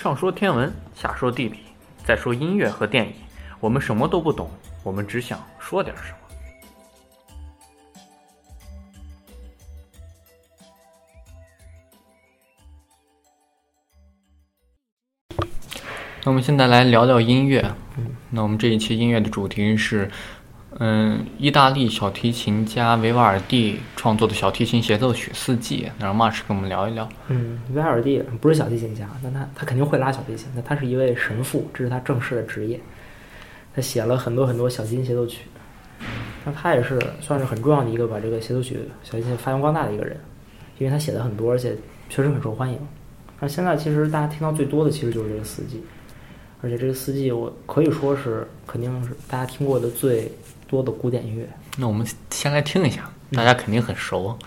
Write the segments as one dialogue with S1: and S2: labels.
S1: 上说天文，下说地理，再说音乐和电影，我们什么都不懂，我们只想说点什么。那我们现在来聊聊音乐。那我们这一期音乐的主题是，嗯，意大利小提琴家维瓦尔第创作的小提琴协奏曲《四季》。那让 Marsh 跟我们聊一聊。
S2: 嗯，维瓦尔第不是小提琴家，但他他肯定会拉小提琴。那他是一位神父，这是他正式的职业。他写了很多很多小提琴协奏曲。那他也是算是很重要的一个把这个协奏曲小提琴发扬光大的一个人，因为他写的很多，而且确实很受欢迎。那现在其实大家听到最多的其实就是这个《四季》。而且这个四季，我可以说是肯定是大家听过的最多的古典音乐。
S1: 那我们先来听一下，大家肯定很熟。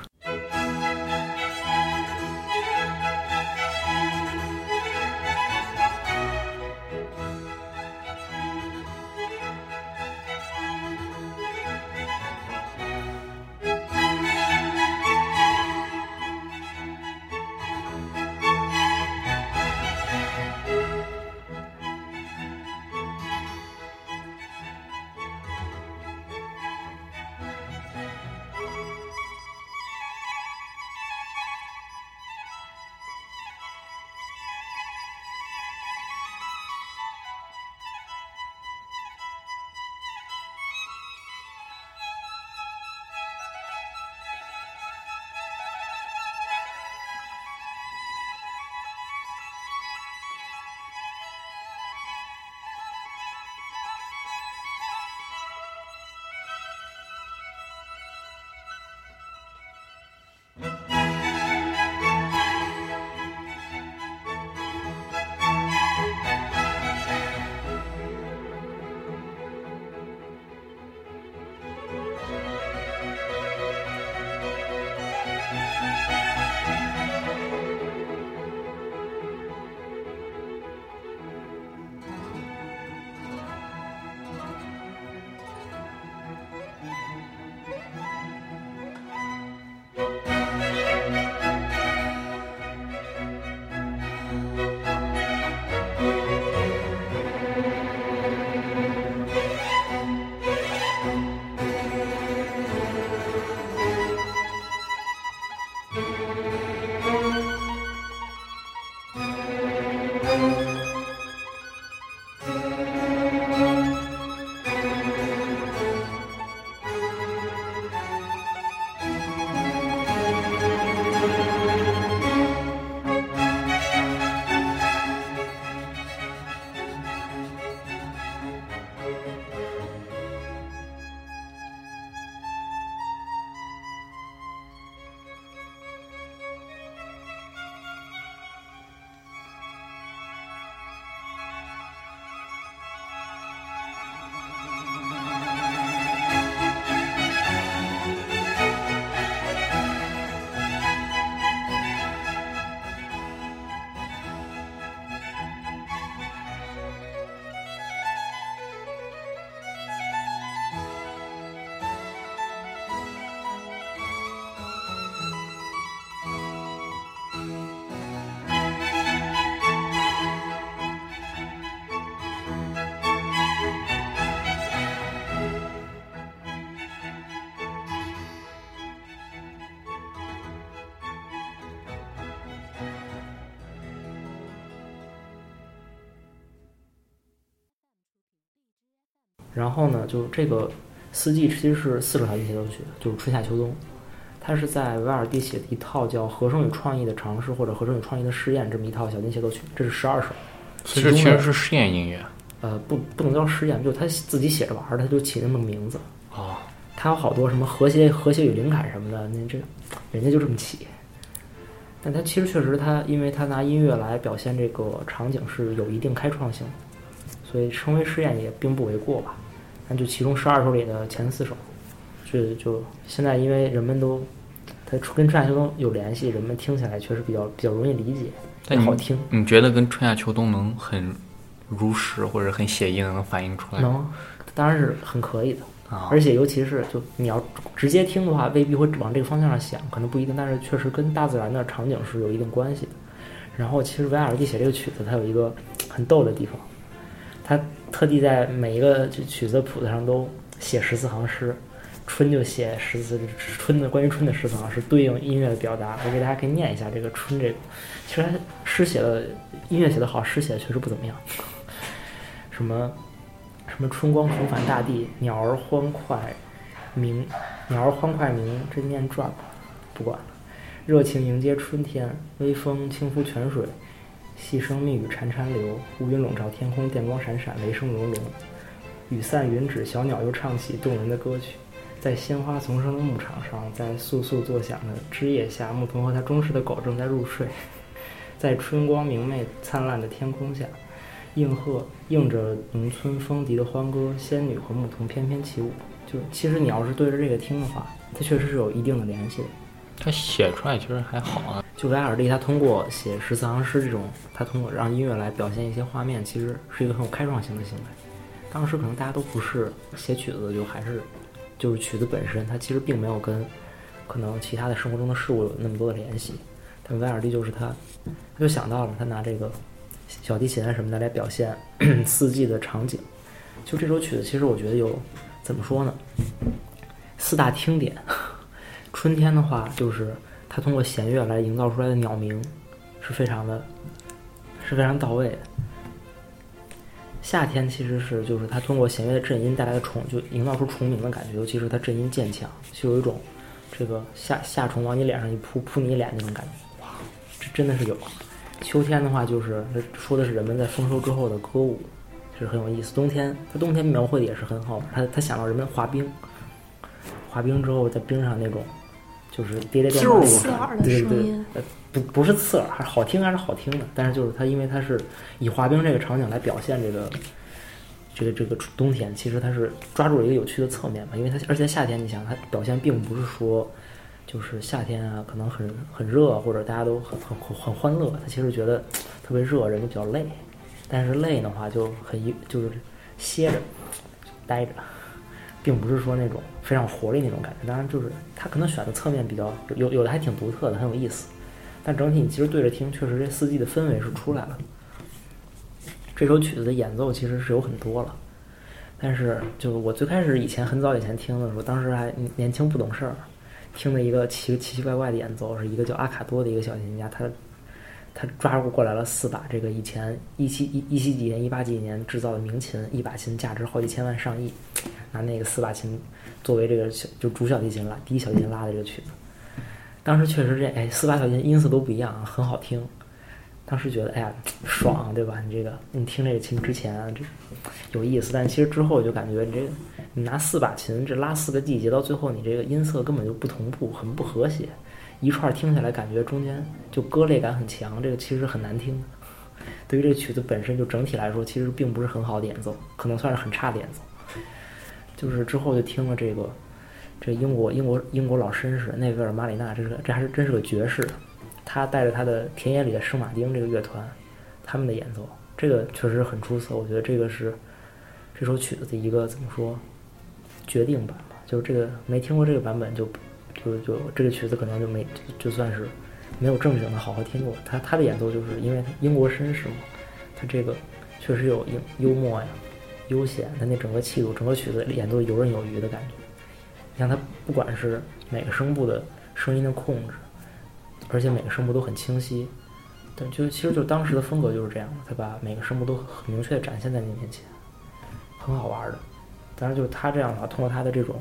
S2: 然后呢，就这个四季其实是四首小提琴协奏曲，就是春夏秋冬。它是在维尔第写的一套叫《和声与创意的尝试》或者《和声与创意的试验》这么一套小提琴协奏曲，这是十二首。
S1: 其实其实是试验音乐。
S2: 呃，不，不能叫试验，就他自己写着玩儿，他就起那么个名字。
S1: 哦。
S2: 他有好多什么和谐、和谐与灵感什么的，那这人家就这么起。但他其实确实，他因为他拿音乐来表现这个场景是有一定开创性，所以称为试验也并不为过吧。那就其中十二首里的前四首，就就现在因为人们都，它跟春夏秋冬有联系，人们听起来确实比较比较容易理解，
S1: 但
S2: 好听。
S1: 你觉得跟春夏秋冬能很如实或者很写意的能反映出来？
S2: 能，当然是很可以的。
S1: 啊，
S2: 而且尤其是就你要直接听的话，未必会往这个方向上想，可能不一定。但是确实跟大自然的场景是有一定关系的。然后其实维瓦尔蒂写这个曲子，它有一个很逗的地方，他特地在每一个曲子谱子上都写十四行诗，春就写十四春的关于春的十四行诗，对应音乐的表达。我给大家可以念一下这个春这个，其实他诗写的音乐写的好，诗写的确实不怎么样。什么什么春光重返大地，鸟儿欢快鸣，鸟儿欢快鸣，这念转吧，不管了。热情迎接春天，微风轻拂泉水，细声密语潺潺流，乌云笼罩天空，电光闪闪，雷声隆隆。雨散云止，小鸟又唱起动人的歌曲。在鲜花丛生的牧场上，在簌簌作响的枝叶下，牧童和他忠实的狗正在入睡。在春光明媚灿烂的天空下，应和应着农村风笛的欢歌，仙女和牧童翩翩起舞。就其实你要是对着这个听的话，它确实是有一定的联系的。
S1: 他写出来其实还好啊。
S2: 就维尔第，他通过写十四行诗这种，他通过让音乐来表现一些画面，其实是一个很有开创性的行为。当时可能大家都不是写曲子，就还是就是曲子本身，它其实并没有跟可能其他的生活中的事物有那么多的联系。但维尔第就是他，他就想到了，他拿这个小提琴啊什么的来表现 四季的场景。就这首曲子，其实我觉得有怎么说呢？四大听点。春天的话，就是它通过弦乐来营造出来的鸟鸣，是非常的，是非常到位的。夏天其实是就是它通过弦乐的震音带来的虫，就营造出虫鸣的感觉，尤其是它震音渐强，就有一种这个夏夏虫往你脸上一扑，扑你脸那种感觉。哇，这真的是有。秋天的话，就是说的是人们在丰收之后的歌舞，就是很有意思。冬天，它冬天描绘的也是很好，他他想到人们滑冰，滑冰之后在冰上那种。就是跌跌撞撞刺耳的，对对对，呃，不不是刺耳，还是好听还是好听的。但是就是它，因为它是以滑冰这个场景来表现这个这个这个冬天，其实它是抓住了一个有趣的侧面嘛。因为它而且夏天，你想它表现并不是说就是夏天啊，可能很很热或者大家都很很很欢乐，它其实觉得特别热，人就比较累。但是累的话就很一就是歇着待着。并不是说那种非常活力那种感觉，当然就是他可能选的侧面比较有有的还挺独特的，很有意思。但整体你其实对着听，确实这四季的氛围是出来了。这首曲子的演奏其实是有很多了，但是就是我最开始以前很早以前听的时候，当时还年轻不懂事儿，听的一个奇奇奇怪怪的演奏，是一个叫阿卡多的一个小提琴家，他。他抓过过来了四把这个以前一七一一七几年一八几年制造的名琴，一把琴价值好几千万上亿，拿那个四把琴作为这个小就主小提琴拉第一小提琴拉的这个曲子，当时确实这哎四把小提琴音色都不一样，很好听。当时觉得哎呀爽对吧？你这个你听这个琴之前啊这有意思，但其实之后就感觉你这个你拿四把琴这拉四个季节，到最后你这个音色根本就不同步，很不和谐。一串听起来感觉中间就割裂感很强，这个其实很难听。对于这曲子本身就整体来说，其实并不是很好的演奏，可能算是很差的演奏。就是之后就听了这个，这英国英国英国老绅士内维尔马里纳，这是这还是真是个爵士，他带着他的田野里的圣马丁这个乐团，他们的演奏，这个确实很出色。我觉得这个是这首曲子的一个怎么说决定版吧，就是这个没听过这个版本就。就就这个曲子可能就没就算是没有正经的好好听过。他他的演奏就是因为英国绅士嘛，他这个确实有幽幽默呀、悠闲，他那整个气度，整个曲子演奏游刃有余的感觉。你像他不管是每个声部的声音的控制，而且每个声部都很清晰。对，就其实就当时的风格就是这样的，他把每个声部都很明确的展现在你面前，很好玩的。当然，就是他这样的话，通过他的这种。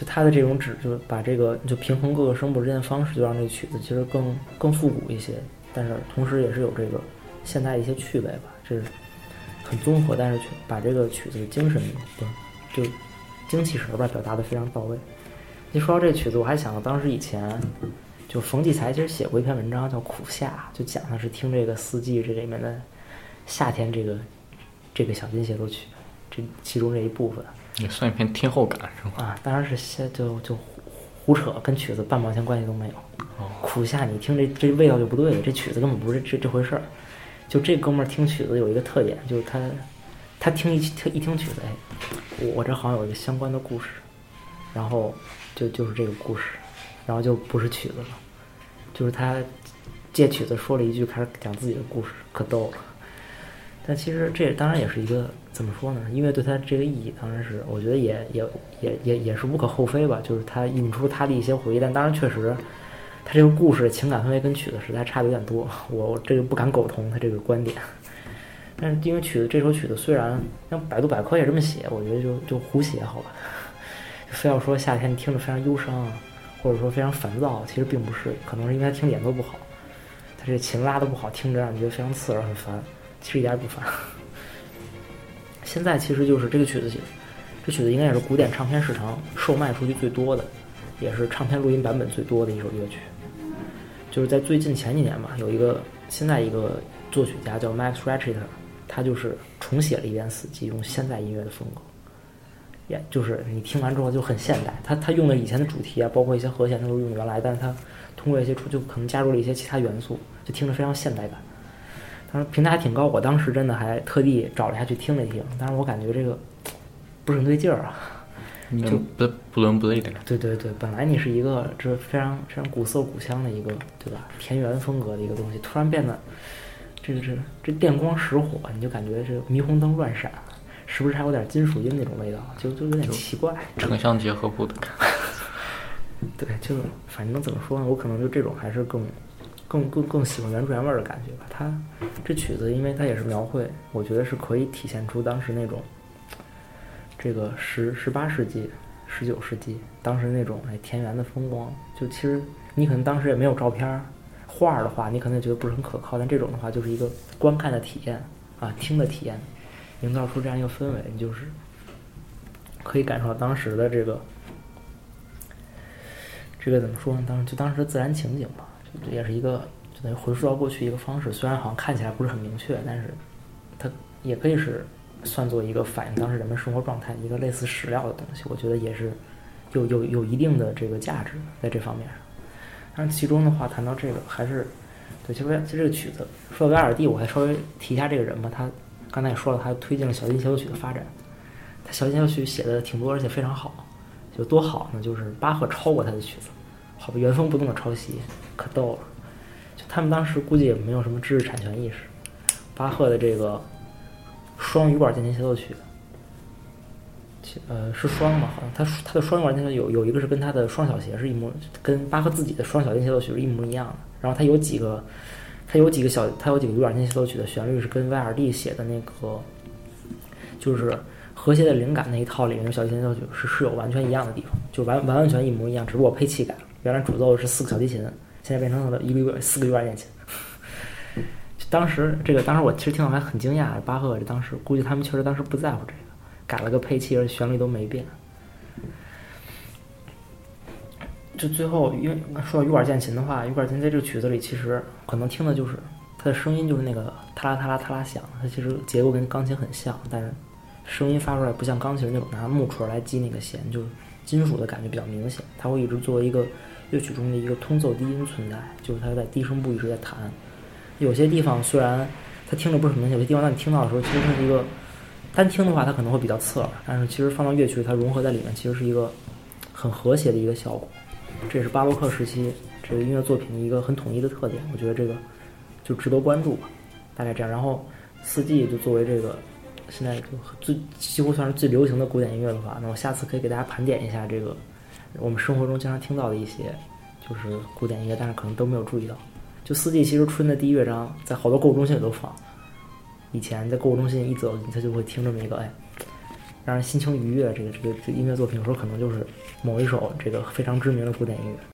S2: 就他的这种指，就把这个就平衡各个声部之间的方式，就让这曲子其实更更复古一些，但是同时也是有这个现代一些趣味吧，这是很综合，但是却把这个曲子的精神就精气神吧表达的非常到位。一说到这曲子，我还想到当时以前就冯骥才其实写过一篇文章叫《苦夏》，就讲的是听这个四季这里面的夏天这个这个小金协奏曲，这其中这一部分。
S1: 也算一篇听后感是吗？
S2: 啊，当然是先就就胡扯，跟曲子半毛钱关系都没有。苦夏，你听这这味道就不对了，这曲子根本不是这这回事儿。就这哥们儿听曲子有一个特点，就是他他听一听一听曲子，哎，我我这好像有一个相关的故事，然后就就是这个故事，然后就不是曲子了。就是他借曲子说了一句，开始讲自己的故事，可逗了。但其实这当然也是一个怎么说呢？音乐对他这个意义，当然是我觉得也也也也也是无可厚非吧。就是他引出他的一些回忆，但当然确实，他这个故事情感氛围跟曲子实在差的有点多。我我这个不敢苟同他这个观点。但是因为曲子这首曲子虽然像百度百科也这么写，我觉得就就胡写好吧。非要说夏天听着非常忧伤啊，或者说非常烦躁，其实并不是，可能是因为他听脸都不好，他这琴拉的不好，听着让你觉得非常刺耳很烦。其实一点也不烦。现在其实就是这个曲子，这曲子应该也是古典唱片市场售卖出去最多的，也是唱片录音版本最多的一首乐曲。就是在最近前几年吧，有一个现在一个作曲家叫 Max Richter，他就是重写了一遍《死寂》，用现代音乐的风格，也就是你听完之后就很现代。他他用的以前的主题啊，包括一些和弦他都用原来，但是他通过一些出就可能加入了一些其他元素，就听着非常现代感。当时评价还挺高，我当时真的还特地找了下去听了听，但是我感觉这个不是很对劲儿啊，就
S1: 不不伦不类的。
S2: 对对对，本来你是一个这非常非常古色古香的一个，对吧？田园风格的一个东西，突然变得这个这这电光石火，你就感觉这霓虹灯乱闪，是不是还有点金属音那种味道？就就有点奇怪。
S1: 城乡结合部的感觉。
S2: 对，就反正怎么说呢，我可能就这种还是更。更更更喜欢原汁原味的感觉吧。它这曲子，因为它也是描绘，我觉得是可以体现出当时那种这个十十八世纪、十九世纪当时那种哎田园的风光。就其实你可能当时也没有照片画的话，你可能觉得不是很可靠。但这种的话，就是一个观看的体验啊，听的体验，营造出这样一个氛围，你就是可以感受到当时的这个这个怎么说呢？当时就当时的自然情景吧。也是一个就等于回溯到过去一个方式，虽然好像看起来不是很明确，但是它也可以是算作一个反映当时人们生活状态一个类似史料的东西。我觉得也是有有有一定的这个价值在这方面上。但是其中的话谈到这个，还是对，其实其实这个曲子说到维尔蒂，我还稍微提一下这个人吧。他刚才也说了，他推进了小提琴协奏曲的发展。他小提琴协奏曲写的挺多，而且非常好。有多好呢？就是巴赫超过他的曲子。好吧，原封不动的抄袭，可逗了。就他们当时估计也没有什么知识产权意识。巴赫的这个双羽管键琴协奏曲，呃，是双嘛？好像他他的双羽管键琴有有一个是跟他的双小协是一模，跟巴赫自己的双小键协奏曲是一模一样的。然后他有几个，他有几个小，他有几个羽管键协奏曲的旋律是跟威尔第写的那个，就是和谐的灵感那一套里面的小提琴协奏曲是是有完全一样的地方，就完完完全一模一样，只不过配器改了。原来主奏是四个小提琴，现在变成了一个四个羽管键琴。当时这个，当时我其实听到还很惊讶，巴赫这当时估计他们确实当时不在乎这个，改了个配器，而旋律都没变。就最后，因为说到羽管键琴的话，羽管键在这个曲子里其实可能听的就是它的声音，就是那个嗒啦嗒啦嗒啦响。它其实结构跟钢琴很像，但是声音发出来不像钢琴那种拿木锤来击那个弦，就是。金属的感觉比较明显，它会一直作为一个乐曲中的一个通奏低音存在，就是它在低声部一直在弹。有些地方虽然它听着不是很明显，有些地方当你听到的时候，其实它是一个单听的话，它可能会比较刺耳，但是其实放到乐曲它融合在里面，其实是一个很和谐的一个效果。这是巴洛克时期这个音乐作品的一个很统一的特点，我觉得这个就值得关注吧。大概这样，然后四季就作为这个。现在就最几乎算是最流行的古典音乐的话，那我下次可以给大家盘点一下这个我们生活中经常听到的一些就是古典音乐，但是可能都没有注意到。就四季其实春的第一乐章在好多购物中心里都放。以前在购物中心一走，他就会听这么一个哎，让人心情愉悦这个这个这音乐作品，有时候可能就是某一首这个非常知名的古典音乐。